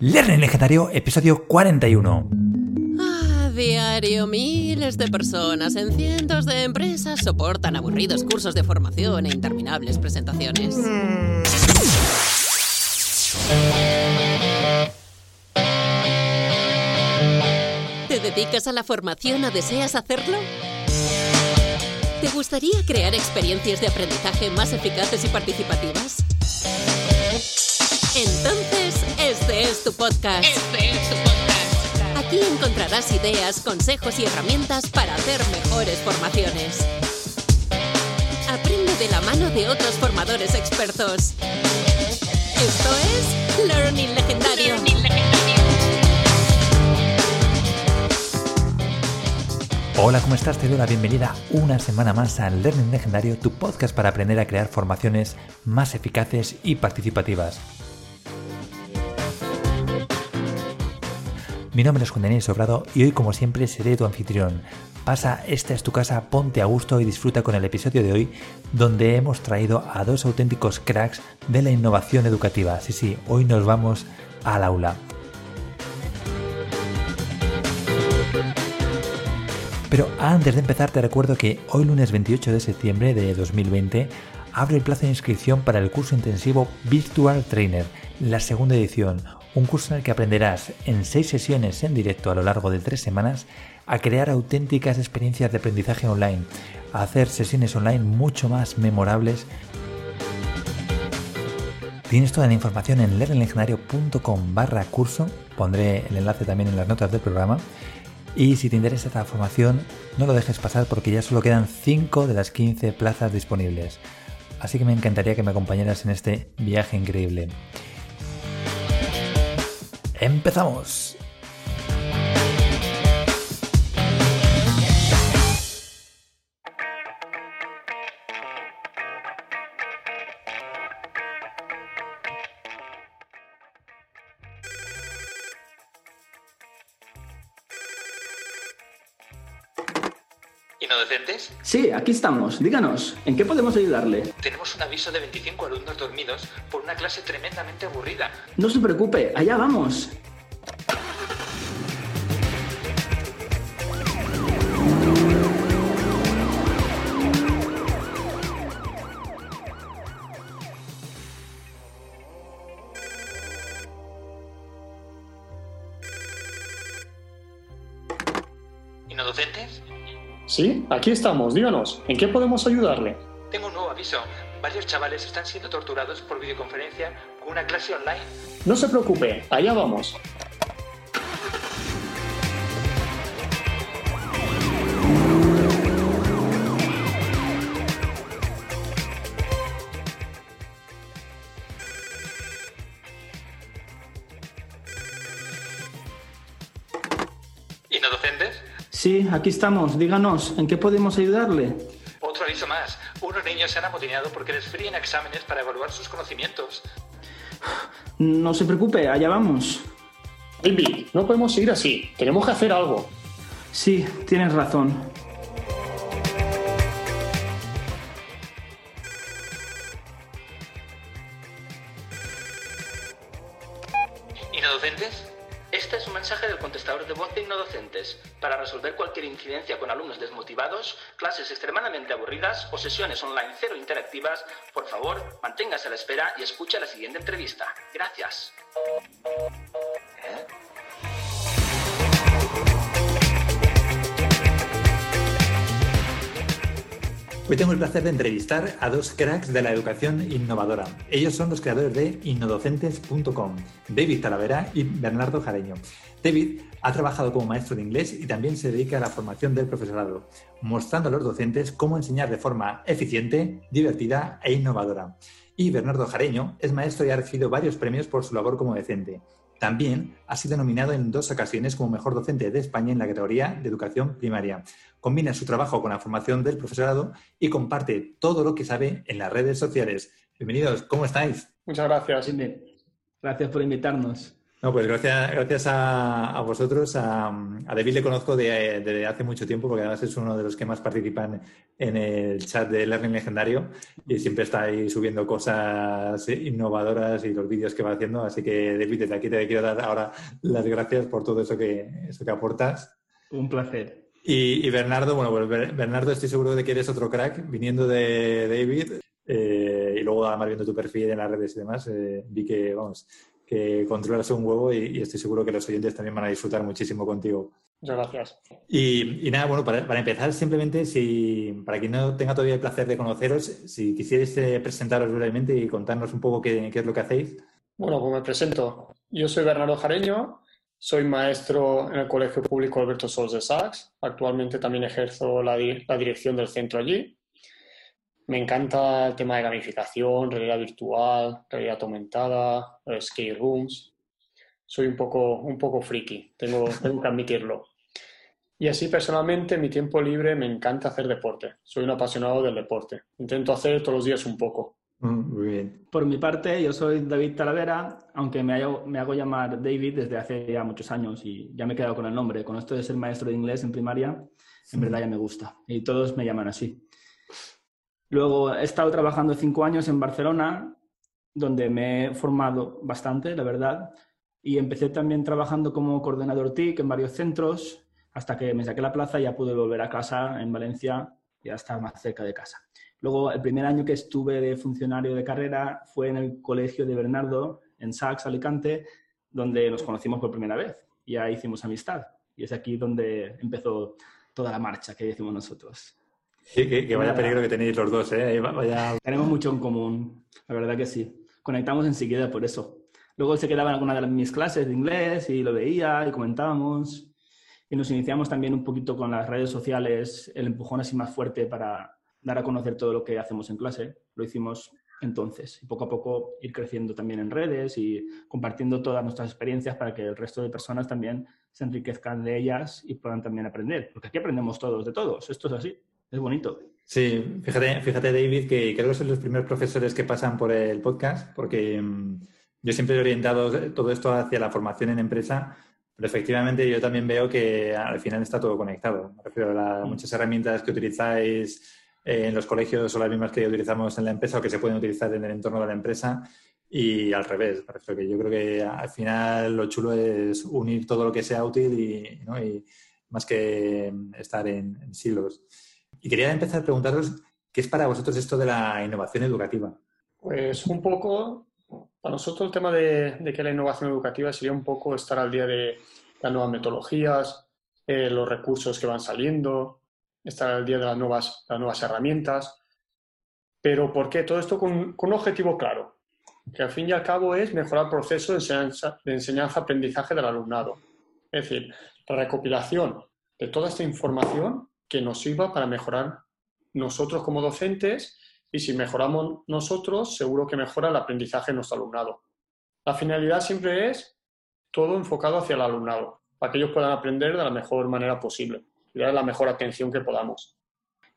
Learning Legendario, episodio 41. A diario, miles de personas en cientos de empresas soportan aburridos cursos de formación e interminables presentaciones. ¿Te dedicas a la formación o deseas hacerlo? ¿Te gustaría crear experiencias de aprendizaje más eficaces y participativas? Entonces, este es tu podcast. Este es tu podcast. Aquí encontrarás ideas, consejos y herramientas para hacer mejores formaciones. Aprende de la mano de otros formadores expertos. Esto es Learning Legendario. Learning Legendario. Hola, ¿cómo estás? Te doy la bienvenida una semana más al Learning Legendario, tu podcast para aprender a crear formaciones más eficaces y participativas. Mi nombre es Juan Daniel Sobrado y hoy como siempre seré tu anfitrión. Pasa, esta es tu casa, ponte a gusto y disfruta con el episodio de hoy donde hemos traído a dos auténticos cracks de la innovación educativa. Sí, sí, hoy nos vamos al aula. Pero antes de empezar te recuerdo que hoy lunes 28 de septiembre de 2020 abre el plazo de inscripción para el curso intensivo Virtual Trainer, la segunda edición, un curso en el que aprenderás en seis sesiones en directo a lo largo de tres semanas a crear auténticas experiencias de aprendizaje online, a hacer sesiones online mucho más memorables. Tienes toda la información en learninglegendario.com barra curso, pondré el enlace también en las notas del programa. Y si te interesa esta formación, no lo dejes pasar porque ya solo quedan 5 de las 15 plazas disponibles. Así que me encantaría que me acompañaras en este viaje increíble. ¡Empezamos! Sí, aquí estamos. Díganos, ¿en qué podemos ayudarle? Tenemos un aviso de 25 alumnos dormidos por una clase tremendamente aburrida. No se preocupe, allá vamos. Sí, aquí estamos. Díganos, ¿en qué podemos ayudarle? Tengo un nuevo aviso. Varios chavales están siendo torturados por videoconferencia con una clase online. No se preocupe, allá vamos. Sí, aquí estamos. Díganos, ¿en qué podemos ayudarle? Otro aviso más. Unos niños se han amotinado porque les fríen exámenes para evaluar sus conocimientos. No se preocupe, allá vamos. David, no podemos seguir así. Tenemos que hacer algo. Sí, tienes razón. Incidencia con alumnos desmotivados, clases extremadamente aburridas o sesiones online cero interactivas, por favor, manténgase a la espera y escuche la siguiente entrevista. Gracias. Hoy tengo el placer de entrevistar a dos cracks de la educación innovadora. Ellos son los creadores de innodocentes.com, David Talavera y Bernardo Jareño. David ha trabajado como maestro de inglés y también se dedica a la formación del profesorado, mostrando a los docentes cómo enseñar de forma eficiente, divertida e innovadora. Y Bernardo Jareño es maestro y ha recibido varios premios por su labor como docente. También ha sido nominado en dos ocasiones como mejor docente de España en la categoría de educación primaria. Combina su trabajo con la formación del profesorado y comparte todo lo que sabe en las redes sociales. Bienvenidos, ¿cómo estáis? Muchas gracias. Gracias por invitarnos. No, pues gracias, gracias a, a vosotros. A, a David le conozco de- desde hace mucho tiempo, porque además es uno de los que más participan en el chat de Learning Legendario y siempre está ahí subiendo cosas innovadoras y los vídeos que va haciendo. Así que, David, desde aquí te quiero dar ahora las gracias por todo eso que, eso que aportas. Un placer. Y, y Bernardo, bueno, pues Ber- Bernardo, estoy seguro de que eres otro crack, viniendo de David, eh, y luego además viendo tu perfil en las redes y demás, eh, vi que, vamos, que controlas un huevo y, y estoy seguro que los oyentes también van a disfrutar muchísimo contigo. Muchas gracias. Y, y nada, bueno, para, para empezar, simplemente, si para quien no tenga todavía el placer de conoceros, si quisierais eh, presentaros brevemente y contarnos un poco qué, qué es lo que hacéis. Bueno, pues me presento. Yo soy Bernardo Jareño, soy maestro en el Colegio Público Alberto Sols de Sax. Actualmente también ejerzo la dirección del centro allí. Me encanta el tema de gamificación, realidad virtual, realidad aumentada, eh, skate rooms. Soy un poco, un poco friki, tengo, tengo que admitirlo. Y así personalmente, en mi tiempo libre me encanta hacer deporte. Soy un apasionado del deporte. Intento hacer todos los días un poco. Mm, Muy bien. Por mi parte, yo soy David Talavera, aunque me hago, me hago llamar David desde hace ya muchos años y ya me he quedado con el nombre. Con esto de ser maestro de inglés en primaria, en verdad ya me gusta. Y todos me llaman así. Luego he estado trabajando cinco años en Barcelona, donde me he formado bastante, la verdad. Y empecé también trabajando como coordinador TIC en varios centros, hasta que me saqué la plaza y ya pude volver a casa en Valencia y a estar más cerca de casa. Luego, el primer año que estuve de funcionario de carrera fue en el colegio de Bernardo, en Sax, Alicante, donde nos conocimos por primera vez. Y ahí hicimos amistad. Y es aquí donde empezó toda la marcha que decimos nosotros. Que, que- que vaya Nada. peligro que tenéis los dos, ¿eh? Vaya... Tenemos mucho en común, la verdad que sí. Conectamos enseguida por eso. Luego él se quedaba en alguna de las- mis clases de inglés y lo veía y comentábamos. Y nos iniciamos también un poquito con las redes sociales, el empujón así más fuerte para dar a conocer todo lo que hacemos en clase. Lo hicimos entonces. Y poco a poco ir creciendo también en redes y compartiendo todas nuestras experiencias para que el resto de personas también se enriquezcan de ellas y puedan también aprender. Porque aquí aprendemos todos de todos. Esto es así. Es bonito. Sí, fíjate, fíjate David, que creo que son los primeros profesores que pasan por el podcast, porque mm, yo siempre he orientado todo esto hacia la formación en empresa, pero efectivamente yo también veo que al final está todo conectado. Me refiero a la- Mm. muchas herramientas que utilizáis eh, en los colegios son las mismas que utilizamos en la empresa o que se pueden utilizar en el entorno de la empresa y al revés. Me refiero que yo creo que al final lo chulo es unir todo lo que sea útil y, ¿no? y más que mm, estar en, en silos. Y quería empezar a preguntaros qué es para vosotros esto de la innovación educativa. Pues un poco, para nosotros el tema de, de que la innovación educativa sería un poco estar al día de las nuevas metodologías, eh, los recursos que van saliendo, estar al día de las nuevas, las nuevas herramientas. Pero ¿por qué? Todo esto con, un objetivo claro, que al fin y al cabo es mejorar el proceso de enseñanza- de enseñanza-aprendizaje del alumnado. Es decir, la recopilación de toda esta información que nos sirva para mejorar nosotros como docentes y si mejoramos nosotros, seguro que mejora el aprendizaje de nuestro alumnado. La finalidad siempre es todo enfocado hacia el alumnado, para que ellos puedan aprender de la mejor manera posible y dar la mejor atención que podamos.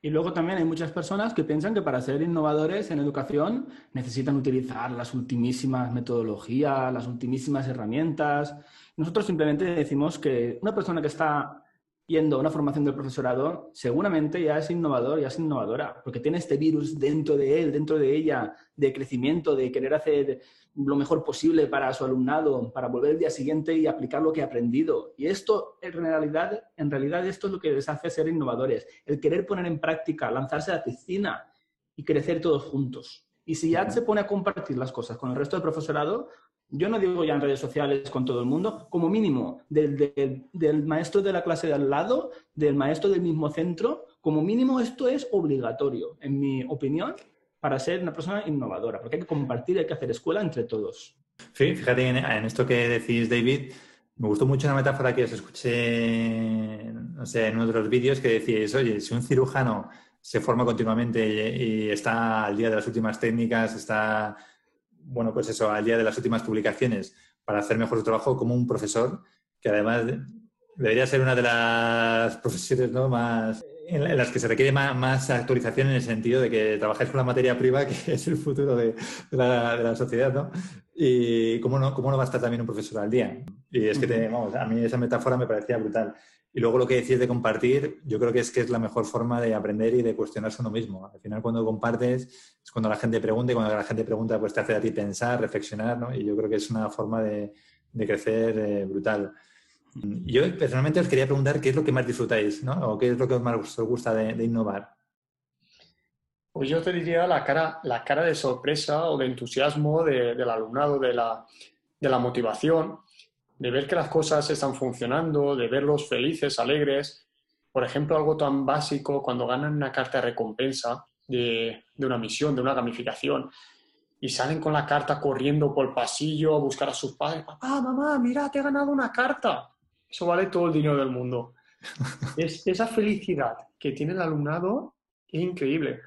Y luego también hay muchas personas que piensan que para ser innovadores en educación necesitan utilizar las ultimísimas metodologías, las ultimísimas herramientas. Nosotros simplemente decimos que una persona que está yendo a una formación del profesorado seguramente ya es innovador, ya es innovadora, porque tiene este virus dentro de él, dentro de ella, de crecimiento, de querer hacer lo mejor posible para su alumnado, para volver el día siguiente y aplicar lo que ha aprendido. Y esto, en realidad, en realidad, esto es lo que les hace ser innovadores, el querer poner en práctica, lanzarse a la piscina y crecer todos juntos. Y si ya se pone a compartir las cosas con el resto del profesorado, yo no digo ya en redes sociales con todo el mundo, como mínimo del, maestro de la clase de al lado, del maestro del mismo centro, como mínimo esto es obligatorio, en mi opinión, para ser una persona innovadora, porque hay que compartir, hay que hacer escuela entre todos. Sí, fíjate en, esto que decís, David. Me gustó mucho una metáfora que os escuché en uno de los vídeos que decíais, oye, si un cirujano se forma continuamente y está al día de las últimas técnicas, está, bueno, pues eso, al día de las últimas publicaciones para hacer mejor su trabajo, como un profesor, que además debería ser una de las profesiones ¿no? más en, las que se requiere más, más actualización en el sentido de que trabajáis con la materia prima, que es el futuro de, de la, de la sociedad, ¿no? Y cómo no, cómo no va a estar también un profesor al día. Y es que, te- vamos, a mí esa metáfora me parecía brutal. Y luego lo que decís de compartir, yo creo que es que es la mejor forma de aprender y de cuestionarse uno mismo. Al final, cuando compartes, es cuando la gente pregunta y cuando la gente pregunta, pues te hace a ti pensar, reflexionar, ¿no? Y yo creo que es una forma de, de crecer eh, brutal. Yo personalmente os quería preguntar qué es lo que más disfrutáis, ¿no? O qué es lo que más os gusta de, de innovar. Pues yo te diría la cara, la cara de sorpresa o de entusiasmo de- del alumnado, de la, de la motivación, de ver que las cosas están funcionando, de verlos felices, alegres. Por ejemplo, algo tan básico cuando ganan una carta de recompensa de, de una misión, de una gamificación, y salen con la carta corriendo por el pasillo a buscar a sus padres. Papá, mamá, mira, te he ganado una carta. Eso vale todo el dinero del mundo. Es, esa felicidad que tiene el alumnado es increíble.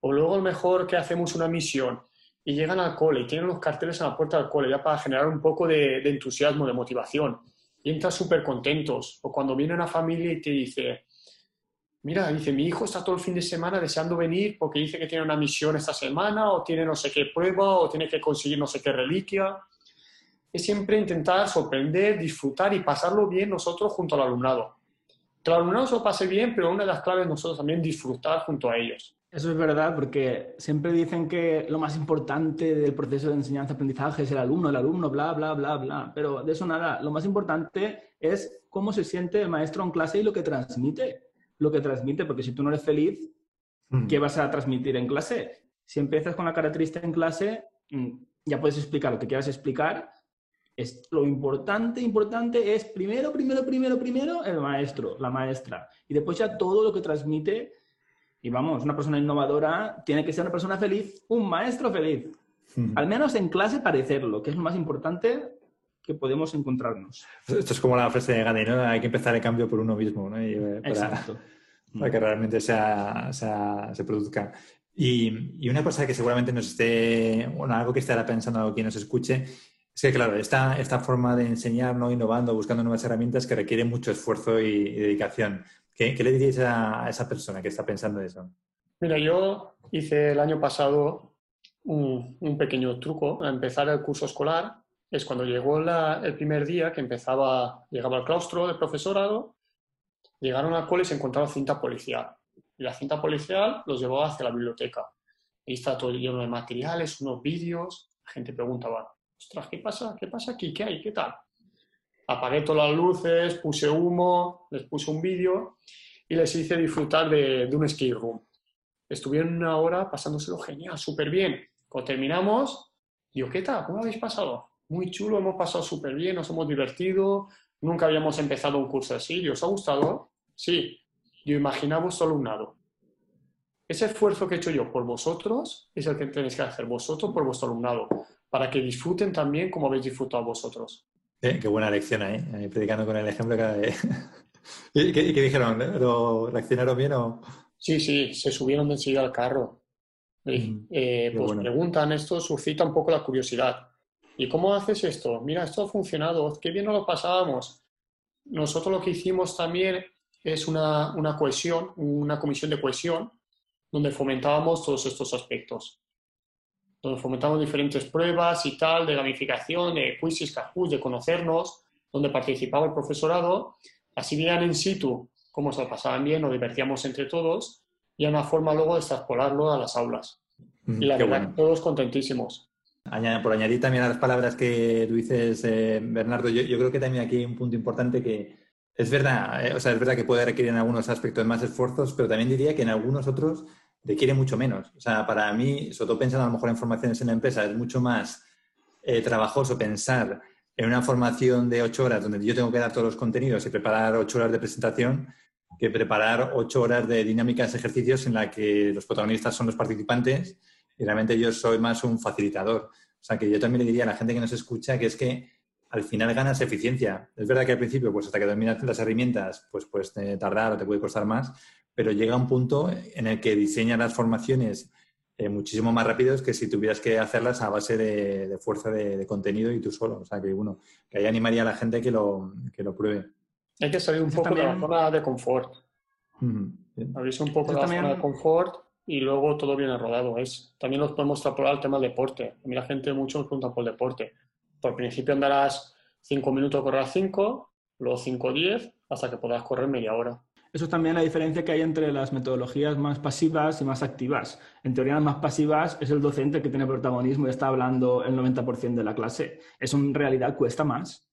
O luego a lo mejor que hacemos una misión y llegan al cole y tienen los carteles en la puerta del cole ya para generar un poco de, de entusiasmo, de motivación. Y entran súper contentos. O cuando viene una familia y te dice, mira, dice, mi hijo está todo el fin de semana deseando venir porque dice que tiene una misión esta semana o tiene no sé qué prueba o tiene que conseguir no sé qué reliquia. Es siempre intentar sorprender, disfrutar y pasarlo bien nosotros junto al alumnado. Que el alumnado se lo pase bien, pero una de las claves nosotros también disfrutar junto a ellos. Eso es verdad, porque siempre dicen que lo más importante del proceso de enseñanza-aprendizaje es el alumno, el alumno, bla, bla, bla, bla. Pero de eso nada. Lo más importante es cómo se siente el maestro en clase y lo que transmite. Lo que transmite, porque si tú no eres feliz, ¿qué vas a transmitir en clase? Si empiezas con la cara triste en clase, mm, ya puedes explicar lo que quieras explicar. Es, lo importante, importante es primero, primero, primero, primero el maestro, la maestra. Y después ya todo lo que transmite y vamos, una persona innovadora tiene que ser una persona feliz, un maestro feliz. Al menos en clase parecerlo, que es lo más importante que podemos encontrarnos. Esto es como la frase de Gandhi, ¿no? Hay que empezar el cambio por uno mismo, ¿no? Y, eh, para, Exacto. para que realmente sea, sea- se produzca. Y, y una cosa que seguramente nos esté, bueno, algo que estará pensando quien nos escuche, es que, claro, esta, esta forma de enseñar, ¿no? innovando, buscando nuevas herramientas que requiere mucho esfuerzo y, y dedicación. ¿Qué, qué le diríais a, esa persona que está pensando eso? Mira, yo hice el año pasado un, un pequeño truco a empezar el curso escolar. Es cuando llegó la- el primer día que empezaba, llegaba al claustro del profesorado, llegaron al cole y se encontraba cinta policial. Y la cinta policial los llevaba hacia la biblioteca. Ahí está todo lleno de materiales, unos vídeos. La gente preguntaba, ostras, ¿qué pasa? ¿Qué pasa aquí? ¿Qué hay? ¿Qué tal? Apagué todas las luces, puse humo, les puse un vídeo y les hice disfrutar de, un escape room. Estuvieron una hora pasándoselo genial, súper bien. Cuando terminamos, digo, ¿qué tal? ¿Cómo habéis pasado? Muy chulo, hemos pasado súper bien, nos hemos divertido, nunca habíamos empezado un curso así. ¿Y os ha gustado? Sí. Yo imaginaba vuestro alumnado. Ese esfuerzo que he hecho yo por vosotros es el que tenéis que hacer vosotros por vuestro alumnado, para que disfruten también como habéis disfrutado vosotros. Eh, qué buena lección ahí, ahí predicando con el ejemplo cada vez. ¿Y qué, qué dijeron? ¿Lo reaccionaron bien o...? Sí, sí, se subieron de enseguida al carro. Mm, eh, pues bueno. preguntan, esto suscita un poco la curiosidad. ¿Y cómo haces esto? Mira, esto ha funcionado, qué bien nos lo pasábamos. Nosotros lo que hicimos también es una, una cohesión, una comisión de cohesión, donde fomentábamos todos estos aspectos. Donde fomentábamos diferentes pruebas y tal, de gamificación, de quizzes, cajús, de conocernos, donde participaba el profesorado. Así veían en situ cómo se lo pasaban bien, nos divertíamos entre todos y una forma luego de extrapolarlo a las aulas. Mm, Y la verdad, bueno. todos contentísimos. Por añadir también a las palabras que tú dices, eh, Bernardo, yo, yo creo que también aquí hay un punto importante que es verdad, eh, o sea, es verdad que puede requerir en algunos aspectos más esfuerzos, pero también diría que en algunos otros requiere mucho menos. O sea, para mí, sobre todo pensando a lo mejor en formaciones en la empresa, es mucho más eh, trabajoso pensar en una formación de ocho horas donde yo tengo que dar todos los contenidos y preparar ocho horas de presentación que preparar ocho horas de dinámicas, ejercicios en la que los protagonistas son los participantes y realmente yo soy más un facilitador. O sea, que yo también le diría a la gente que nos escucha que es que al final ganas eficiencia. Es verdad que al principio, pues hasta que dominas las herramientas, pues puedes eh, tardar o te puede costar más, pero llega un punto en el que diseñas las formaciones eh, muchísimo más rápidos que si tuvieras que hacerlas a base de, de fuerza de, de contenido y tú solo. O sea, que bueno, que ahí animaría a la gente que lo, que lo pruebe. Hay que salir un Eso poco de la zona de confort. Abrirse un poco Yo la también- zona de confort y luego todo viene rodado. Es, también nos podemos extrapolar al tema del deporte. A mí la gente mucho me pregunta por el deporte. Por principio andarás 5 minutos, correrás 5, luego 5 10, hasta que podrás correr media hora. Eso es también la diferencia que hay entre las metodologías más pasivas y más activas. En teoría, las más pasivas es el docente que tiene protagonismo y está hablando el 90% de la clase. Eso en realidad cuesta más.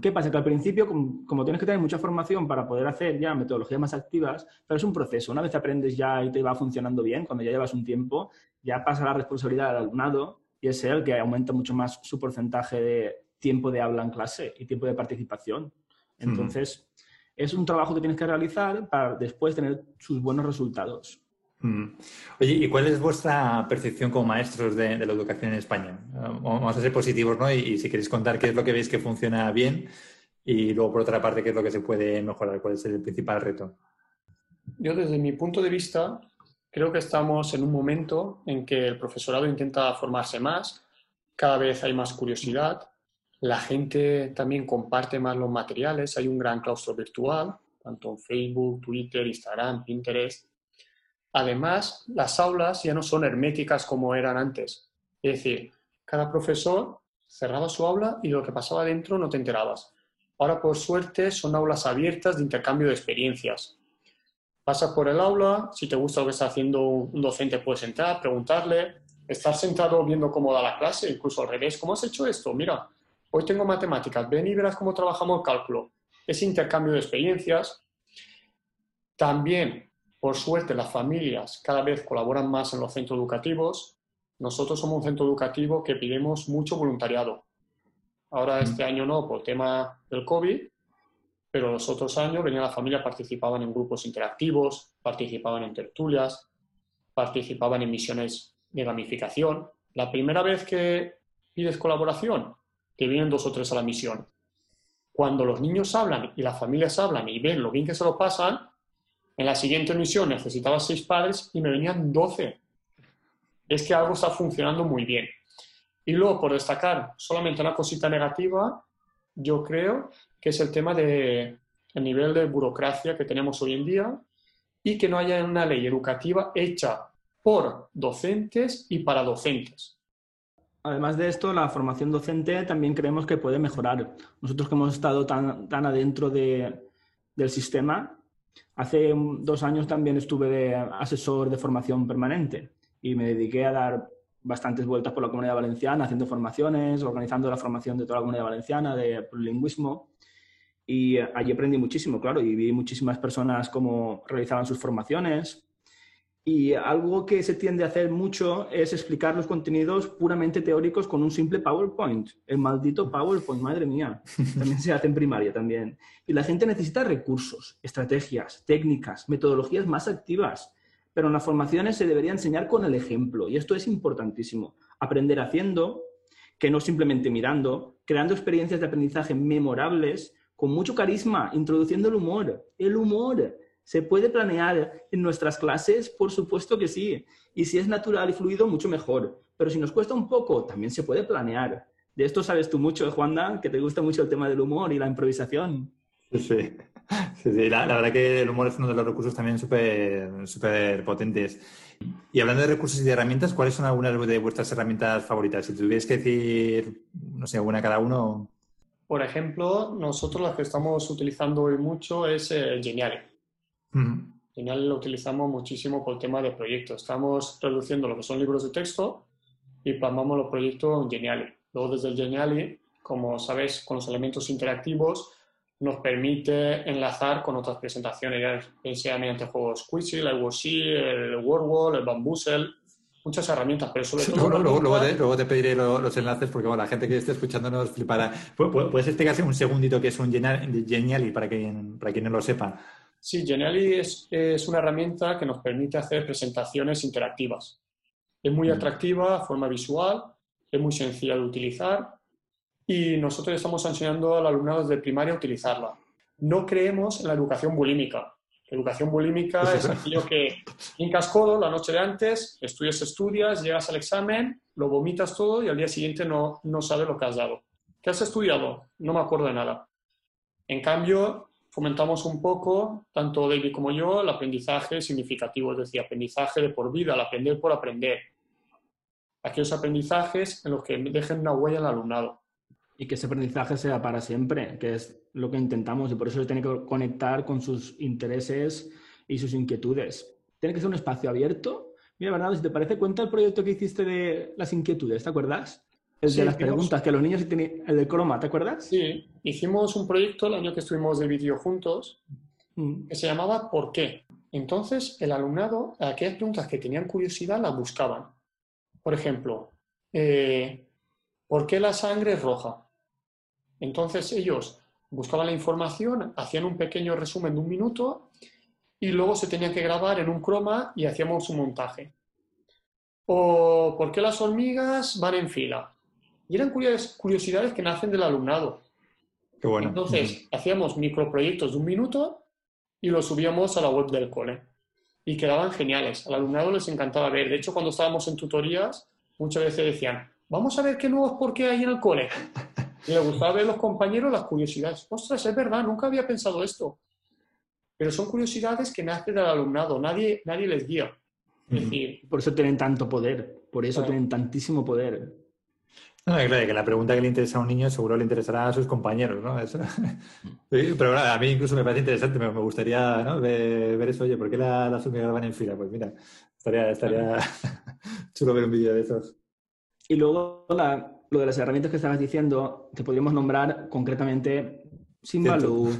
¿Qué pasa? Que al principio, como, como tienes que tener mucha formación para poder hacer ya metodologías más activas, pero es un proceso. Una vez aprendes ya y te va funcionando bien, cuando ya llevas un tiempo, ya pasa la responsabilidad al alumnado y es él que aumenta mucho más su porcentaje de tiempo de habla en clase y tiempo de participación. Entonces, es un trabajo que tienes que realizar para después tener sus buenos resultados. Mm. Oye, ¿y cuál es vuestra percepción como maestros de, de la educación en España? Eh, Vamos a ser positivos, ¿no? Y, y si queréis contar qué es lo que veis que funciona bien y luego, por otra parte, qué es lo que se puede mejorar, cuál es el principal reto. Yo desde mi punto de vista creo que estamos en un momento en que el profesorado intenta formarse más, cada vez hay más curiosidad, la gente también comparte más los materiales, hay un gran claustro virtual, tanto en Facebook, Twitter, Instagram, Pinterest. Además, las aulas ya no son herméticas como eran antes. Es decir, cada profesor cerraba su aula y lo que pasaba dentro no te enterabas. Ahora, por suerte, son aulas abiertas de intercambio de experiencias. Pasas por el aula, si te gusta lo que está haciendo un docente puedes entrar, preguntarle, estar sentado viendo cómo da la clase, incluso al revés, ¿cómo has hecho esto? Mira, hoy tengo matemáticas, ven y verás cómo trabajamos el cálculo. Ese intercambio de experiencias. También, por suerte, las familias cada vez colaboran más en los centros educativos. Nosotros somos un centro educativo que pidemos mucho voluntariado. Ahora este año no, por tema del COVID, pero los otros años venían las familias, participaban en grupos interactivos, participaban en tertulias, participaban en misiones de gamificación. La primera vez que pides colaboración, te vienen dos o tres a la misión. Cuando los niños hablan y las familias hablan y ven lo bien que se lo pasan, en la siguiente misión necesitaba seis padres y me venían doce. Es que algo está funcionando muy bien. Y luego, por destacar solamente una cosita negativa, yo creo que es el tema de el nivel de burocracia que tenemos hoy en día y que no haya una ley educativa hecha por docentes y para docentes. Además de esto, la formación docente también creemos que puede mejorar. Nosotros que hemos estado tan, tan adentro de- del sistema, hace dos años también estuve de asesor de formación permanente y me dediqué a dar bastantes vueltas por la comunidad valenciana, haciendo formaciones, organizando la formación de toda la comunidad valenciana de lingüismo. Y allí aprendí muchísimo, claro, y vi muchísimas personas cómo realizaban sus formaciones, y algo que se tiende a hacer mucho es explicar los contenidos puramente teóricos con un simple PowerPoint. El maldito PowerPoint, madre mía. También se hace en primaria también. Y la gente necesita recursos, estrategias, técnicas, metodologías más activas. Pero en las formaciones se debería enseñar con el ejemplo. Y esto es importantísimo. Aprender haciendo, que no simplemente mirando, creando experiencias de aprendizaje memorables, con mucho carisma, introduciendo el humor. El humor. ¿Se puede planear en nuestras clases? Por supuesto que sí. Y si es natural y fluido, mucho mejor. Pero si nos cuesta un poco, también se puede planear. De esto sabes tú mucho, Juanda, que te gusta mucho el tema del humor y la improvisación. Sí, sí. Sí, sí, La, la verdad que el humor es uno de los recursos también súper súper potentes. Y hablando de recursos y de herramientas, ¿cuáles son algunas de vuestras herramientas favoritas? Si tuvierais que decir, no sé, alguna cada uno. Por ejemplo, nosotros las que estamos utilizando hoy mucho es eh, Geniali. Ujú. Genial lo utilizamos muchísimo por el tema de proyectos. Estamos reduciendo lo que son libros de texto y plasmamos los proyectos en Geniali. Luego desde el Geniali, como sabéis, con los elementos interactivos nos permite enlazar con otras presentaciones, ya sea mediante juegos Quizzy, la Worksheet, el WordWall, el Bamboozle, muchas herramientas, pero sobre todo... Luego, luego- luego te, luego te pediré lo- los enlaces porque bueno, la gente que esté escuchando nos flipará. ¿Pu- pu- ¿Puedes explicarse un segundito qué es un Genial- Geniali para quien, para quien no lo sepa? Sí, Geniali es, es una herramienta que nos permite hacer presentaciones interactivas. Es muy Mm. atractiva, forma visual, es muy sencilla de utilizar y nosotros estamos enseñando al alumnado desde primaria a utilizarla. No creemos en la educación bulímica. La educación bulímica Eso es es. aquello que hincas codo la noche de antes, estudias, estudias, llegas al examen, lo vomitas todo y al día siguiente no, no sabes lo que has dado. ¿Qué has estudiado? No me acuerdo de nada. En cambio, fomentamos un poco, tanto David como yo, el aprendizaje significativo, es decir, aprendizaje de por vida, el aprender por aprender. Aquellos aprendizajes en los que dejen una huella el alumnado. Y que ese aprendizaje sea para siempre, que es lo que intentamos y por eso se tiene que conectar con sus intereses y sus inquietudes. Tiene que ser un espacio abierto. Mira, Bernardo, si te parece, cuenta el proyecto que hiciste de las inquietudes, ¿te acuerdas? El Sí, de las hicimos- preguntas, que los niños tenían, el del croma, ¿te acuerdas? Sí, hicimos un proyecto el año que estuvimos de vídeo juntos Mm. que se llamaba ¿Por qué? Entonces, el alumnado, aquellas preguntas que tenían curiosidad, las buscaban. Por ejemplo, eh, ¿por qué la sangre es roja? Entonces, ellos buscaban la información, hacían un pequeño resumen de un minuto y luego se tenían que grabar en un croma y hacíamos un montaje. O ¿por qué las hormigas van en fila? Y eran curios- curiosidades que nacen del alumnado. Qué bueno. Entonces, hacíamos microproyectos de un minuto y los subíamos a la web del cole. Y quedaban geniales. Al alumnado les encantaba ver. De hecho, cuando estábamos en tutorías, muchas veces decían, vamos a ver qué nuevos por qué hay en el cole. Y les gustaba ver los compañeros las curiosidades. Ostras, es verdad, nunca había pensado esto. Pero son curiosidades que nacen del alumnado. Nadie, nadie les guía. Es Ujú. decir, Por eso tienen tanto poder, por eso Claro. tienen tantísimo poder. No, claro, que la pregunta que le interesa a un niño seguro le interesará a sus compañeros, ¿no? Eso- Sí, pero claro, a mí incluso me parece interesante, me, me gustaría ¿no? ver, ver eso, oye, ¿por qué la- las hormigas van en fila? Pues mira, estaría, estaría chulo ver un vídeo de esos. Y luego la- lo de las herramientas que estabas diciendo, te podríamos nombrar concretamente Simbaloo,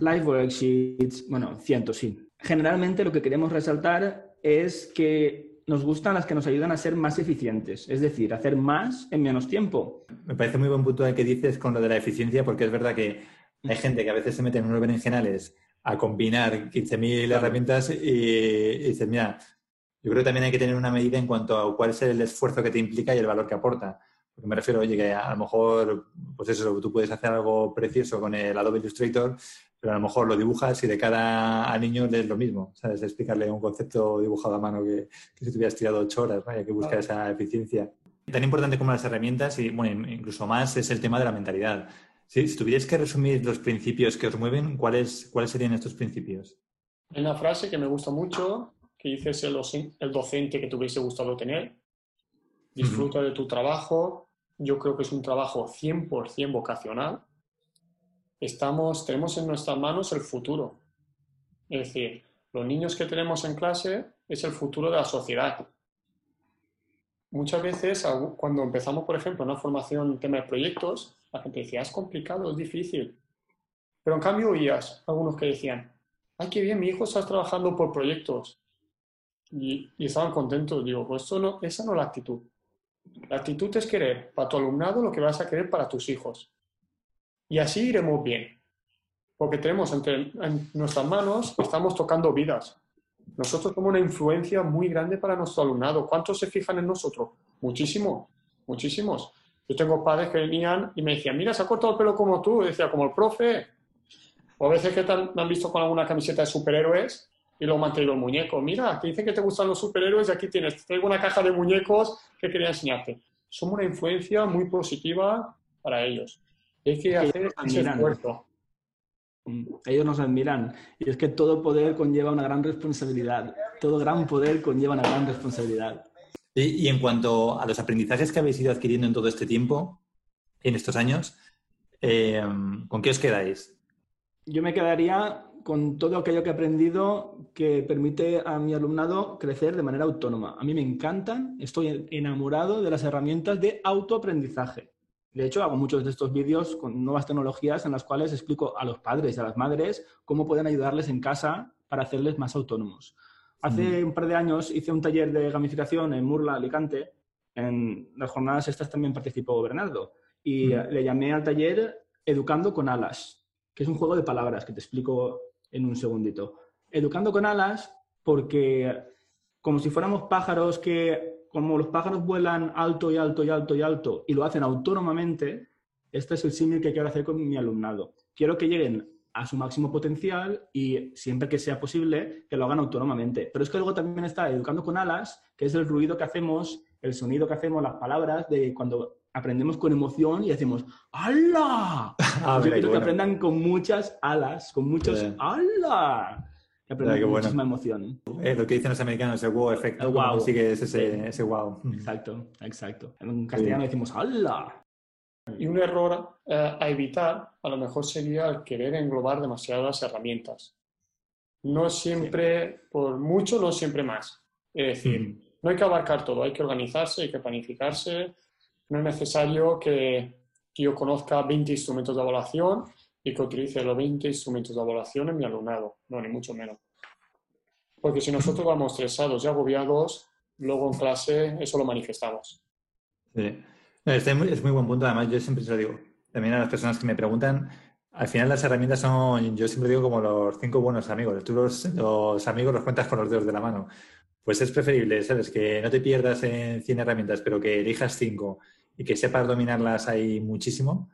Live Worksheets, bueno, cientos, sí. Generalmente lo que queremos resaltar es que nos gustan las que nos ayudan a ser más eficientes, es decir, hacer más en menos tiempo. Me parece muy buen punto el que dices con lo de la eficiencia, porque es verdad que hay gente que a veces se mete en unos berenjenales a combinar 15.000 Claro. herramientas y, y dices, mira, yo creo que también hay que tener una medida en cuanto a cuál es el esfuerzo que te implica y el valor que aporta. Porque me refiero, oye, que a lo mejor, pues eso, tú puedes hacer algo precioso con el Adobe Illustrator, pero a lo mejor lo dibujas y de cara al niño le es lo mismo, ¿sabes? Explicarle un concepto dibujado a mano que, que si te hubieras tirado ocho horas, ¿no? Hay que buscar Claro. esa eficiencia. Tan importante como las herramientas y, bueno, incluso más es el tema de la mentalidad. Sí, si tuvierais que resumir los principios que os mueven, ¿cuáles, ¿cuáles serían estos principios? Hay una frase que me gusta mucho, que dices el, doce- el docente que te hubiese gustado tener. Disfruta de tu trabajo. Yo creo que es un trabajo 100% vocacional. Estamos, tenemos en nuestras manos el futuro. Es decir, los niños que tenemos en clase es el futuro de la sociedad. Muchas veces, cuando empezamos, por ejemplo, una formación en tema de proyectos, la gente decía, es complicado, es difícil. Pero en cambio oías algunos que decían, ay, qué bien, mi hijo está trabajando por proyectos. Y, y estaban contentos. Digo, pues eso no, esa no es la actitud. La actitud es querer para tu alumnado lo que vas a querer para tus hijos. Y así iremos bien. Porque tenemos entre en nuestras manos, estamos tocando vidas. Nosotros somos una influencia muy grande para nuestro alumnado. ¿Cuántos se fijan en nosotros? Muchísimo, muchísimos. Yo tengo padres que venían y me decían, mira, se ha cortado el pelo como tú. Y decía, como el profe. O a veces que te me han visto con alguna camiseta de superhéroes y luego me han traído el muñeco. Mira, que dicen que te gustan los superhéroes y aquí tienes, te traigo una caja de muñecos que quería enseñarte. Somos una influencia muy positiva para ellos. Hay que hacer ese admiran. esfuerzo. Mm, Ellos nos admiran. Y es que todo poder conlleva una gran responsabilidad. Todo gran poder conlleva una gran responsabilidad. Y, y en cuanto a los aprendizajes que habéis ido adquiriendo en todo este tiempo, en estos años, eh, ¿con qué os quedáis? Yo me quedaría con todo aquello que he aprendido que permite a mi alumnado crecer de manera autónoma. A mí me encantan, estoy enamorado de las herramientas de autoaprendizaje. De hecho, hago muchos de estos vídeos con nuevas tecnologías en las cuales explico a los padres y a las madres cómo pueden ayudarles en casa para hacerles más autónomos. Hace un par de años hice un taller de gamificación en Murla, Alicante. En las jornadas estas también participó Bernardo. Y Mm. le llamé al taller Educando con Alas, que es un juego de palabras que te explico en un segundito. Educando con alas porque como si fuéramos pájaros que, como los pájaros vuelan alto y alto y alto y alto y lo hacen autónomamente, este es el símil que quiero hacer con mi alumnado. Quiero que lleguen a su máximo potencial y siempre que sea posible que lo hagan autónomamente. Pero es que luego también está educando con alas, que es el ruido que hacemos, el sonido que hacemos, las palabras de cuando aprendemos con emoción y decimos ¡Hala! Ah, Yo quiero que aprendan con muchas alas, con muchos. ¡Hala! Que qué con bueno. muchísima emoción. Eh, lo que dicen los americanos, el wow effect. El wow. Sí que es ese, Sí. ese wow. Exacto, exacto. En castellano decimos ¡Hala! Y un error eh, a evitar a lo mejor sería el querer englobar demasiadas herramientas. No siempre, por mucho, no siempre más. Es decir, Mm. no hay que abarcar todo, hay que organizarse, hay que planificarse. No es necesario que, que yo conozca 20 instrumentos de evaluación y que utilice los 20 instrumentos de evaluación en mi alumnado. No, ni mucho menos. Porque si nosotros vamos estresados y agobiados, luego en clase eso lo manifestamos. Sí. Este es muy buen punto. Además, yo siempre se lo digo. También a las personas que me preguntan, al final las herramientas son, yo siempre digo, como los cinco buenos amigos. Tú los, los amigos los cuentas con los dedos de la mano. Pues es preferible, ¿sabes? Que no te pierdas en 100 herramientas, pero que elijas cinco y que sepas dominarlas ahí muchísimo.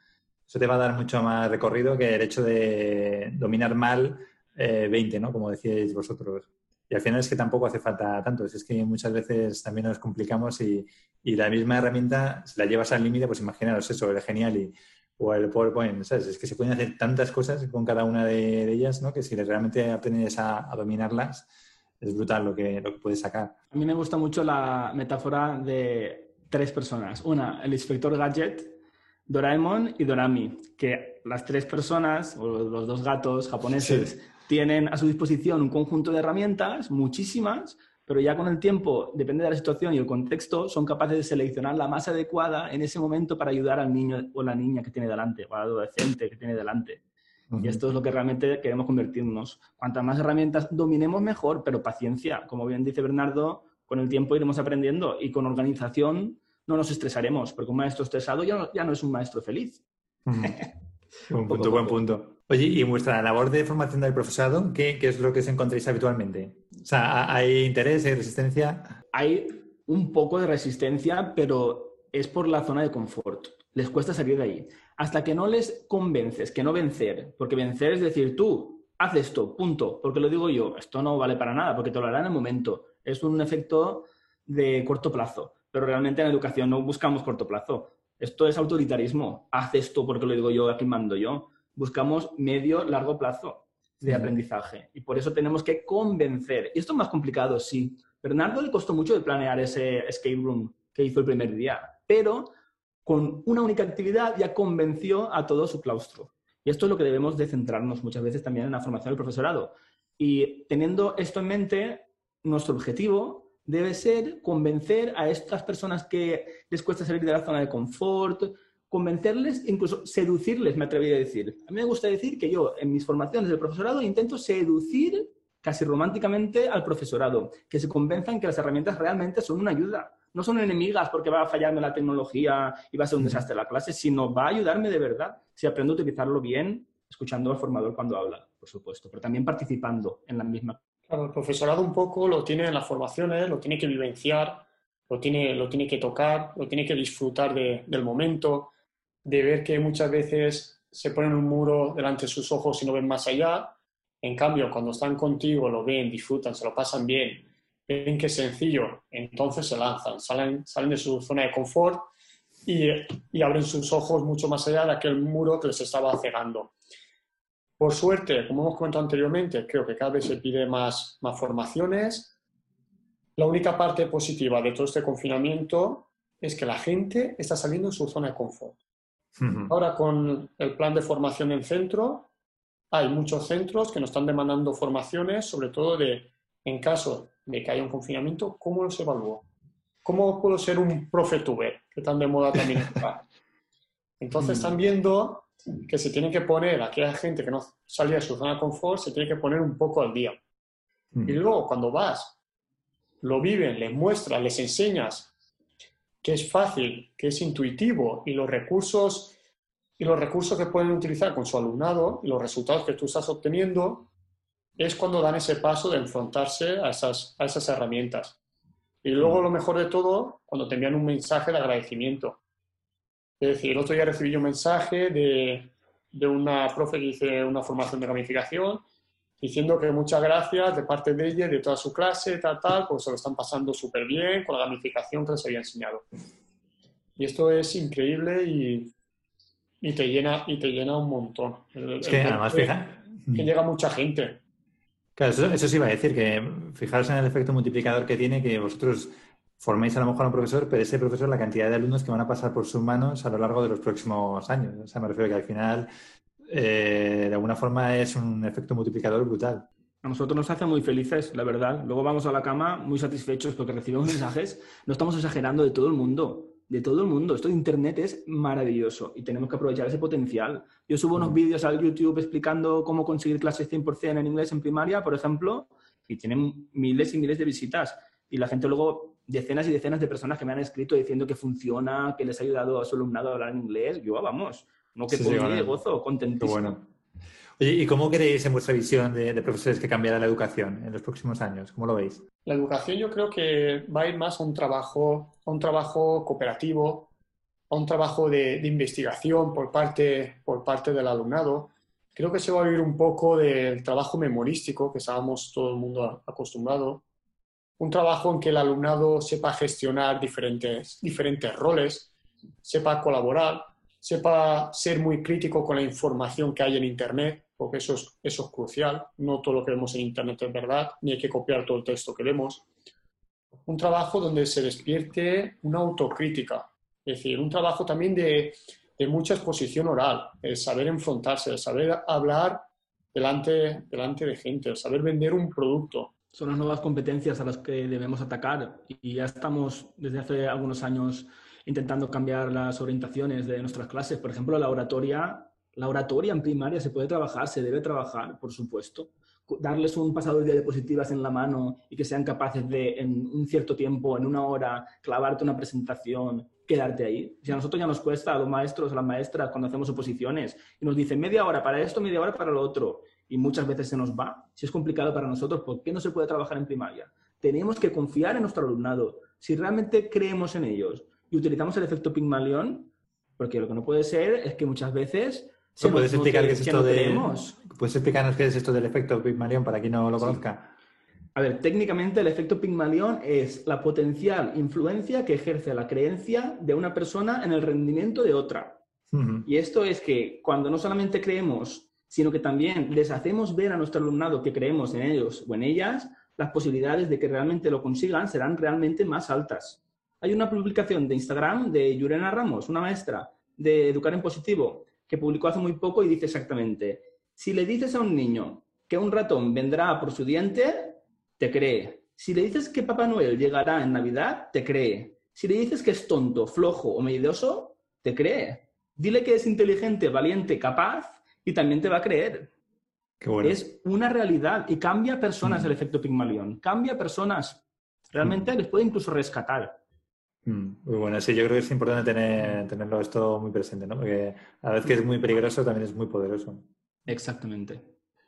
Eso te va a dar mucho más recorrido que el hecho de dominar mal eh, 20, ¿no? Como decíais vosotros. Y al final es que tampoco hace falta tanto. Es que muchas veces también nos complicamos y, y la misma herramienta, si la llevas al límite, pues imaginaros eso, el Genial y, o el PowerPoint, ¿sabes? Es que se pueden hacer tantas cosas con cada una de, ellas, ¿no? Que si realmente aprendes a, a dominarlas, es brutal lo que, lo que puedes sacar. A mí me gusta mucho la metáfora de tres personas. Una, el inspector Gadget, Doraemon y Dorami, que las tres personas, o los dos gatos japoneses, Sí. tienen a su disposición un conjunto de herramientas, muchísimas, pero ya con el tiempo, depende de la situación y el contexto, son capaces de seleccionar la más adecuada en ese momento para ayudar al niño o la niña que tiene delante, o al adolescente que tiene delante. Y esto es lo que realmente queremos convertirnos. Cuantas más herramientas dominemos, mejor, pero paciencia. Como bien dice Bernardo, con el tiempo iremos aprendiendo y con organización no nos estresaremos, porque un maestro estresado ya no, ya no es un maestro feliz. Ujú. Buen punto, buen punto. Oye, y en vuestra labor de formación del profesorado, ¿qué, qué es lo que os encontráis habitualmente? O sea, ¿hay interés, hay resistencia? Hay un poco de resistencia, pero es por la zona de confort. Les cuesta salir de ahí. Hasta que no les convences, que no vencer, porque vencer es decir, tú, haz esto, punto, porque lo digo yo, esto no vale para nada, porque te lo hará en el momento. Es un efecto de corto plazo, pero realmente en educación no buscamos corto plazo. Esto es autoritarismo. Haz esto porque lo digo yo, aquí mando yo. Buscamos medio, largo plazo de aprendizaje. Y por eso tenemos que convencer. Y esto es más complicado, sí. Bernardo le costó mucho de planear ese escape room que hizo el primer día, pero con una única actividad ya convenció a todo su claustro. Y esto es lo que debemos de centrarnos muchas veces también en la formación del profesorado. Y teniendo esto en mente, nuestro objetivo debe ser convencer a estas personas que les cuesta salir de la zona de confort, convencerles, incluso seducirles, me atrevería a decir. A mí me gusta decir que yo en mis formaciones del profesorado intento seducir casi románticamente al profesorado, que se convenzan que las herramientas realmente son una ayuda. No son enemigas porque va a fallarme la tecnología y va a ser un desastre la clase, sino va a ayudarme de verdad si aprendo a utilizarlo bien, escuchando al formador cuando habla, por supuesto, pero también participando en la misma. El profesorado un poco lo tiene en las formaciones, lo tiene que vivenciar, lo tiene, lo tiene que tocar, lo tiene que disfrutar de- del momento, de ver que muchas veces se ponen un muro delante de sus ojos y no ven más allá. En cambio, cuando están contigo, lo ven, disfrutan, se lo pasan bien, ven que es sencillo, entonces se lanzan, salen, salen de su zona de confort y, y abren sus ojos mucho más allá de aquel muro que les estaba cegando. Por suerte, como hemos comentado anteriormente, creo que cada vez se pide más, más formaciones. La única parte positiva de todo este confinamiento es que la gente está saliendo de su zona de confort. Ujú. Ahora con el plan de formación en centro, hay muchos centros que nos están demandando formaciones, sobre todo de, en caso de que haya un confinamiento, ¿cómo los evalúo? ¿Cómo puedo ser un profetuber? Que tan de moda también está. Entonces están viendo que se tiene que poner, a aquella gente que no salía de su zona de confort, se tiene que poner un poco al día. Y luego cuando vas, lo viven, les muestras, les enseñas que es fácil, que es intuitivo y los recursos y los recursos que pueden utilizar con su alumnado y los resultados que tú estás obteniendo es cuando dan ese paso de enfrentarse a esas, a esas herramientas. Y luego lo mejor de todo, cuando te envían un mensaje de agradecimiento. Es decir, el otro día recibí un mensaje de, de una profe que hice una formación de gamificación diciendo que muchas gracias de parte de ella de toda su clase, tal, tal, pues se lo están pasando súper bien con la gamificación que les había enseñado. Y esto es increíble y, y te llena y te llena un montón. El- Es que además, fija, que llega mucha gente. Claro, eso, eso sí iba a decir, que fijaros en el efecto multiplicador que tiene, que vosotros forméis a lo mejor a un profesor, pero ese profesor, la cantidad de alumnos que van a pasar por sus manos a lo largo de los próximos años. O sea, me refiero que al final, eh, de alguna forma, es un efecto multiplicador brutal. A nosotros nos hace muy felices, la verdad. Luego vamos a la cama muy satisfechos porque recibimos mensajes. No estamos exagerando de todo el mundo, de todo el mundo. Esto de Internet es maravilloso y tenemos que aprovechar ese potencial. Yo subo unos vídeos al YouTube explicando cómo conseguir clases 100% en inglés en primaria, por ejemplo, y tienen miles y miles de visitas. Y la gente luego, decenas y decenas de personas que me han escrito diciendo que funciona, que les ha ayudado a su alumnado a hablar en inglés. Yo, vamos, no que Sí, por sí, de gozo, contentísimo. bueno. Oye, ¿y cómo creéis en vuestra visión de, de profesores que cambiará la educación en los próximos años? ¿Cómo lo veis? La educación yo creo que va a ir más a un trabajo, a un trabajo cooperativo, a un trabajo de, de investigación por parte, por parte del alumnado. Creo que se va a ir un poco del trabajo memorístico que estábamos todo el mundo acostumbrado. Un trabajo en que el alumnado sepa gestionar diferentes, diferentes roles, sepa colaborar, sepa ser muy crítico con la información que hay en Internet, porque eso es, eso es crucial. No todo lo que vemos en Internet es verdad, ni hay que copiar todo el texto que vemos. Un trabajo donde se despierte una autocrítica, es decir, un trabajo también de, de mucha exposición oral, el saber enfrentarse, el saber hablar delante, delante de gente, el saber vender un producto. Son las nuevas competencias a las que debemos atacar y ya estamos desde hace algunos años intentando cambiar las orientaciones de nuestras clases. Por ejemplo, la oratoria, la oratoria en primaria se puede trabajar, se debe trabajar, por supuesto. Darles un pasador de diapositivas en la mano y que sean capaces de, en un cierto tiempo, en una hora, clavarte una presentación, quedarte ahí. Si a nosotros ya nos cuesta, a los maestros, a las maestras, cuando hacemos oposiciones, y nos dicen media hora para esto, media hora para lo otro, y muchas veces se nos va. Si es complicado para nosotros, ¿por qué no se puede trabajar en primaria? Tenemos que confiar en nuestro alumnado. Si realmente creemos en ellos y utilizamos el efecto Pygmalion, porque lo que no puede ser es que muchas veces se ¿No ¿Puedes nos explicar qué es que esto no de... ¿Puedes explicarnos qué es esto del efecto Pygmalion para quien no lo conozca? A ver, técnicamente el efecto Pygmalion es la potencial influencia que ejerce la creencia de una persona en el rendimiento de otra. Ujú. Y esto es que cuando no solamente creemos, sino que también les hacemos ver a nuestro alumnado que creemos en ellos o en ellas, las posibilidades de que realmente lo consigan serán realmente más altas. Hay una publicación de Instagram de Yurena Ramos, una maestra de Educar en Positivo, que publicó hace muy poco y dice exactamente, si le dices a un niño que un ratón vendrá por su diente, te cree. Si le dices que Papá Noel llegará en Navidad, te cree. Si le dices que es tonto, flojo o medidoso, te cree. Dile que es inteligente, valiente, capaz y también te va a creer. Qué bueno. Es una realidad y cambia personas el efecto Pygmalion. Cambia personas. Realmente les puede incluso rescatar. Mm, Muy bueno, sí, yo creo que es importante tener, tenerlo esto muy presente, ¿no? Porque a la vez que es muy peligroso, también es muy poderoso. Exactamente.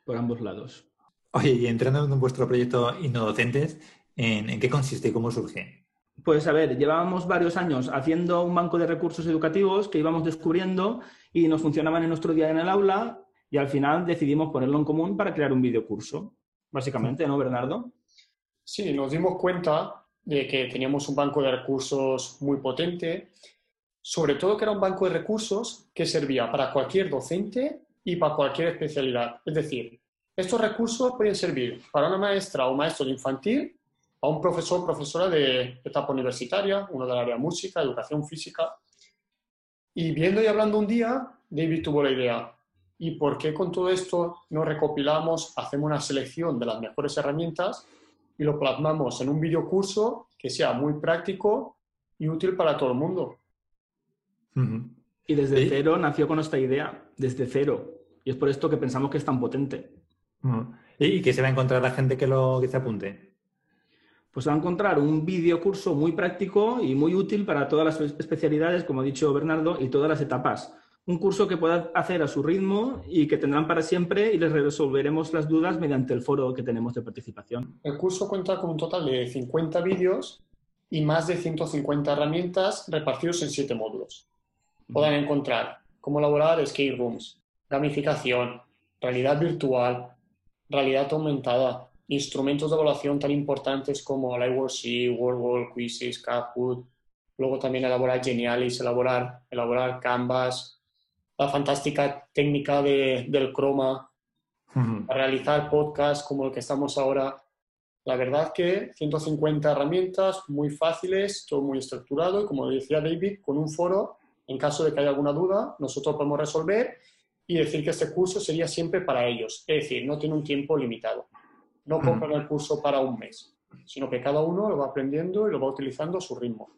Por ambos lados. Oye, y entrando en vuestro proyecto Innodocentes, ¿en, en qué consiste y cómo surge? Pues a ver, llevábamos varios años haciendo un banco de recursos educativos que íbamos descubriendo y nos funcionaban en nuestro día en el aula y al final decidimos ponerlo en común para crear un videocurso. Básicamente, ¿no, Bernardo? Sí, nos dimos cuenta de que teníamos un banco de recursos muy potente, sobre todo que era un banco de recursos que servía para cualquier docente y para cualquier especialidad. Es decir, estos recursos pueden servir para una maestra o maestro de infantil, a un profesor o profesora de etapa universitaria, uno del área de música, educación física. Y viendo y hablando un día, David tuvo la idea, ¿y por qué con todo esto no recopilamos, hacemos una selección de las mejores herramientas y lo plasmamos en un videocurso que sea muy práctico y útil para todo el mundo? Y desde Sí. cero nació con esta idea, desde cero. Y es por esto que pensamos que es tan potente. ¿Y, y qué se va a encontrar la gente que, lo, que se apunte? Pues va a encontrar un videocurso muy práctico y muy útil para todas las especialidades, como ha dicho Bernardo, y todas las etapas. Un curso que pueda hacer a su ritmo y que tendrán para siempre y les resolveremos las dudas mediante el foro que tenemos de participación. El curso cuenta con un total de 50 vídeos y más de 150 herramientas repartidos en 7 módulos. Podrán encontrar cómo elaborar escape rooms, gamificación, realidad virtual, realidad aumentada, instrumentos de evaluación tan importantes como el iWorldC, WordWall, Quizzes, Kahoot, luego también elaborar Genialis, elaborar, elaborar Canvas, la fantástica técnica de, del croma, para realizar podcasts como el que estamos ahora. La verdad que 150 herramientas muy fáciles, todo muy estructurado y como decía David, con un foro, en caso de que haya alguna duda, nosotros podemos resolver y decir que este curso sería siempre para ellos. Es decir, no tiene un tiempo limitado. No compran el curso para un mes, sino que cada uno lo va aprendiendo y lo va utilizando a su ritmo.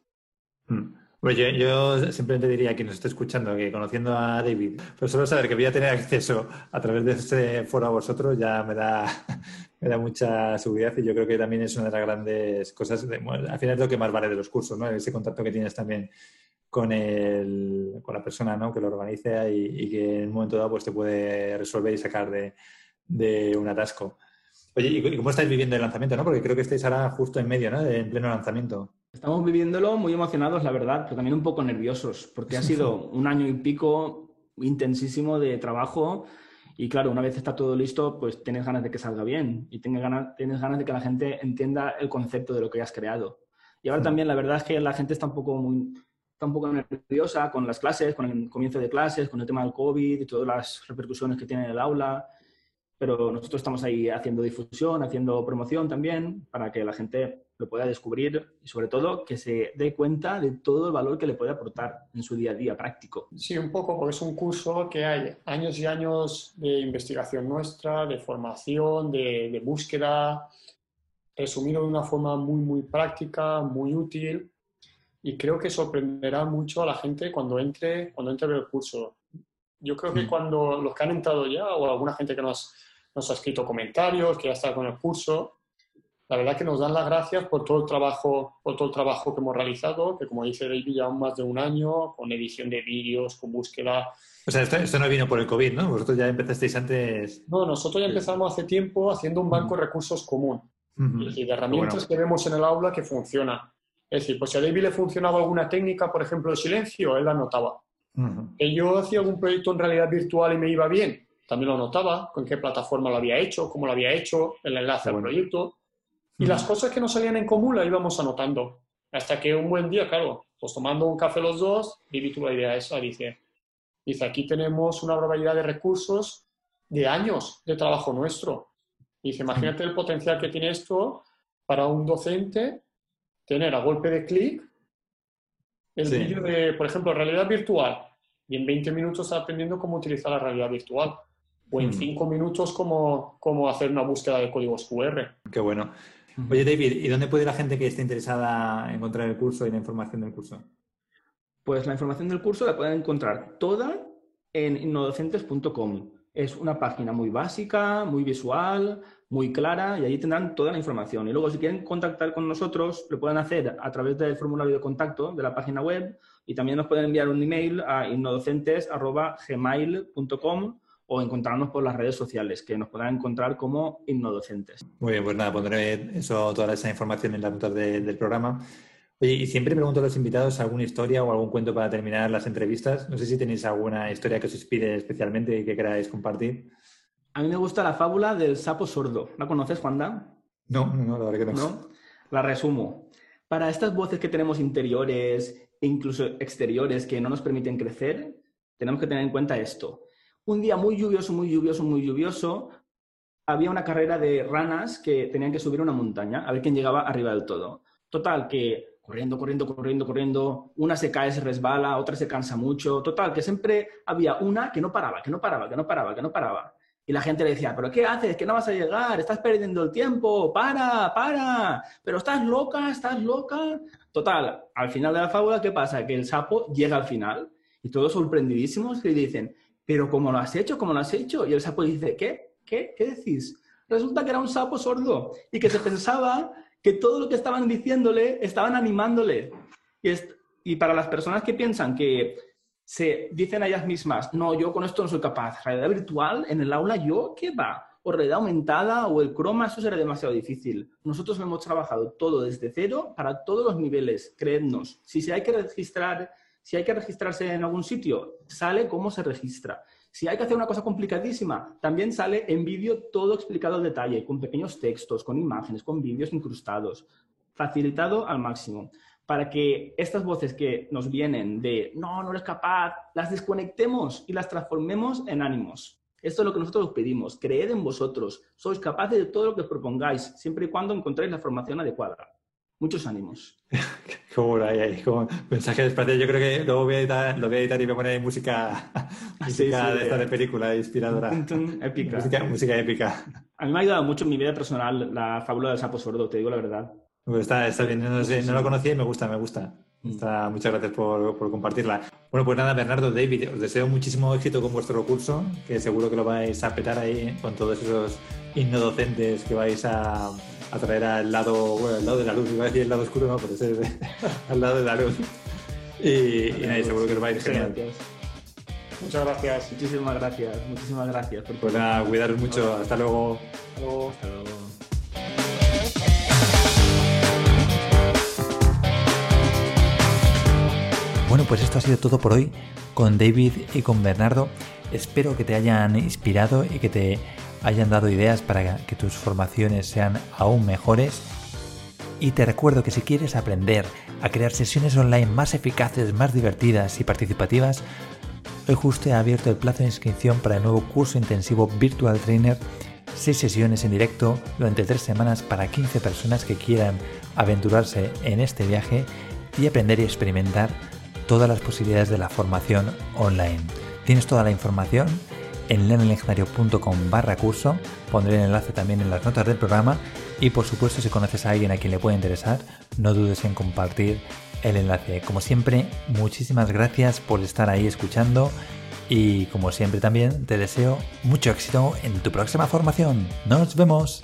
Pues yo, yo simplemente diría a quien nos esté escuchando que conociendo a David, pues solo saber que voy a tener acceso a través de este foro a vosotros ya me da, me da mucha seguridad y yo creo que también es una de las grandes cosas, de- bueno, al final es lo que más vale de los cursos, ¿no? Ese contacto que tienes también con, el, con la persona ¿no? que lo organiza y, y que en un momento dado pues, te puede resolver y sacar de, de un atasco. Oye, ¿y cómo estáis viviendo el lanzamiento? ¿no? Porque creo que estáis ahora justo en medio, ¿no? En pleno lanzamiento. Estamos viviéndolo muy emocionados, la verdad, pero también un poco nerviosos, porque ha sido un año y pico intensísimo de trabajo y claro, una vez está todo listo, pues tienes ganas de que salga bien y tienes ganas, tienes ganas de que la gente entienda el concepto de lo que has creado. Y ahora también la verdad es que la gente está un poco muy está un poco nerviosa con las clases, con el comienzo de clases, con el tema del COVID y todas las repercusiones que tiene en el aula pero nosotros estamos ahí haciendo difusión, haciendo promoción también para que la gente lo pueda descubrir y sobre todo que se dé cuenta de todo el valor que le puede aportar en su día a día práctico. Sí, un poco, porque es un curso que hay años y años de investigación nuestra, de formación, de, búsqueda, resumido de una forma muy, muy práctica, muy útil, y creo que sorprenderá mucho a la gente cuando entre, cuando entre el curso. Yo creo que Mm. cuando los que han entrado ya, o alguna gente que nos, nos ha escrito comentarios, que ya está con el curso, la verdad que nos dan las gracias por todo el trabajo, por todo el trabajo que hemos realizado, que como dice David, ya más de un año, con edición de vídeos, con búsqueda. O sea, esto, esto no vino por el COVID, ¿no? Vosotros ya empezasteis antes. No, nosotros ya empezamos hace tiempo haciendo un banco de recursos común, Ujú. es decir, de herramientas Bueno. que vemos en el aula que funcionan. Es decir, pues si a David le funcionaba alguna técnica, por ejemplo, el silencio, él la anotaba. Que yo hacía algún proyecto en realidad virtual y me iba bien, también lo anotaba, con qué plataforma lo había hecho, cómo lo había hecho, el enlace al Bueno. proyecto. Y las cosas que no salían en común las íbamos anotando. Hasta que un buen día, claro, pues tomando un café los dos, David tuvo la idea esa, dice, dice, aquí tenemos una barbaridad de recursos de años de trabajo nuestro. Dice, imagínate el potencial que tiene esto para un docente tener a golpe de clic el Sí. vídeo de, por ejemplo, realidad virtual y en 20 minutos está aprendiendo cómo utilizar la realidad virtual o en Mm. 5 minutos cómo, cómo hacer una búsqueda de códigos QR. Qué bueno. Oye, David, ¿y dónde puede la gente que esté interesada en encontrar el curso y la información del curso? Pues la información del curso la pueden encontrar toda en innodocentes.com. Es una página muy básica, muy visual, muy clara y allí tendrán toda la información. Y luego si quieren contactar con nosotros, lo pueden hacer a través del formulario de contacto de la página web y también nos pueden enviar un email a innodocentes.gmail.com o encontrarnos por las redes sociales, que nos podrán encontrar como innodocentes. Muy bien, pues nada, pondré eso, toda esa información en las notas de- del programa. Oye, y siempre pregunto a los invitados alguna historia o algún cuento para terminar las entrevistas. No sé si tenéis alguna historia que os inspire especialmente y que queráis compartir. A mí me gusta la fábula del sapo sordo. ¿La conoces, Juanda? No, no, no, la verdad que no. ¿no? La resumo. Para estas voces que tenemos interiores e incluso exteriores que no nos permiten crecer, tenemos que tener en cuenta esto. Un día muy lluvioso, muy lluvioso, muy lluvioso, había una carrera de ranas que tenían que subir una montaña a ver quién llegaba arriba del todo. Total, que corriendo, corriendo, corriendo, corriendo, una se cae, se resbala, otra se cansa mucho. Total, que siempre había una que no paraba, que no paraba, que no paraba, que no paraba. Y la gente le decía, ¿pero qué haces? Que no vas a llegar, estás perdiendo el tiempo, para, para, pero estás loca, estás loca. Total, al final de la fábula, ¿qué pasa? Que el sapo llega al final y todos sorprendidísimos le dicen, ¿pero cómo lo has hecho? ¿Cómo lo has hecho? Y el sapo dice, ¿qué? ¿Qué? ¿Qué decís? Resulta que era un sapo sordo y que se pensaba que todo lo que estaban diciéndole estaban animándole. Y, es- y para las personas que piensan que se dicen a ellas mismas, no, yo con esto no soy capaz, realidad virtual en el aula, ¿yo qué va? O realidad aumentada o el croma, eso será demasiado difícil. Nosotros hemos trabajado todo desde cero para todos los niveles, creednos. Si se hay que registrar, si hay que registrarse en algún sitio, sale cómo se registra. Si hay que hacer una cosa complicadísima, también sale en vídeo todo explicado al detalle, con pequeños textos, con imágenes, con vídeos incrustados, facilitado al máximo. para que estas voces que nos vienen de no, no eres capaz, las desconectemos y las transformemos en ánimos. Esto es lo que nosotros os pedimos. Creed en vosotros. Sois capaces de todo lo que propongáis, siempre y cuando encontréis la formación adecuada. Muchos ánimos. como ahí, ahí, como mensaje de Yo creo que luego voy a editar, lo voy a editar y voy a poner música, música sí, de esta de película inspiradora. Épica. Música, música épica. A mí me ha ayudado mucho en mi vida personal la fábula del sapo sordo, te digo la verdad. Pues está, está bien, no, sé, no lo conocía y me gusta, me gusta. Mm. Está, muchas gracias por, por compartirla. Bueno, pues nada, Bernardo, David, os deseo muchísimo éxito con vuestro curso, que seguro que lo vais a petar ahí con todos esos innodocentes que vais a, a traer al lado, bueno, al lado de la luz, iba a decir el lado oscuro, no, pero es el- al lado de la luz. Y, y seguro que os va a ir Muchas genial. gracias. Muchas gracias. Muchísimas gracias. Muchísimas gracias. por Pues nada, cuidaros mucho, hasta luego. Hasta luego. Hasta luego. Bueno, pues esto ha sido todo por hoy con David y con Bernardo. Espero que te hayan inspirado y que te hayan dado ideas para que tus formaciones sean aún mejores. Y te recuerdo que si quieres aprender a crear sesiones online más eficaces, más divertidas y participativas, hoy justo he abierto el plazo de inscripción para el nuevo curso intensivo Virtual Trainer. 6 sesiones en directo durante 3 semanas para 15 personas que quieran aventurarse en este viaje y aprender y experimentar todas las posibilidades de la formación online. Tienes toda la información en learninglegendario.com barra curso, pondré el enlace también en las notas del programa y por supuesto si conoces a alguien a quien le puede interesar, no dudes en compartir el enlace. Como siempre, muchísimas gracias por estar ahí escuchando y como siempre también te deseo mucho éxito en tu próxima formación. Nos vemos.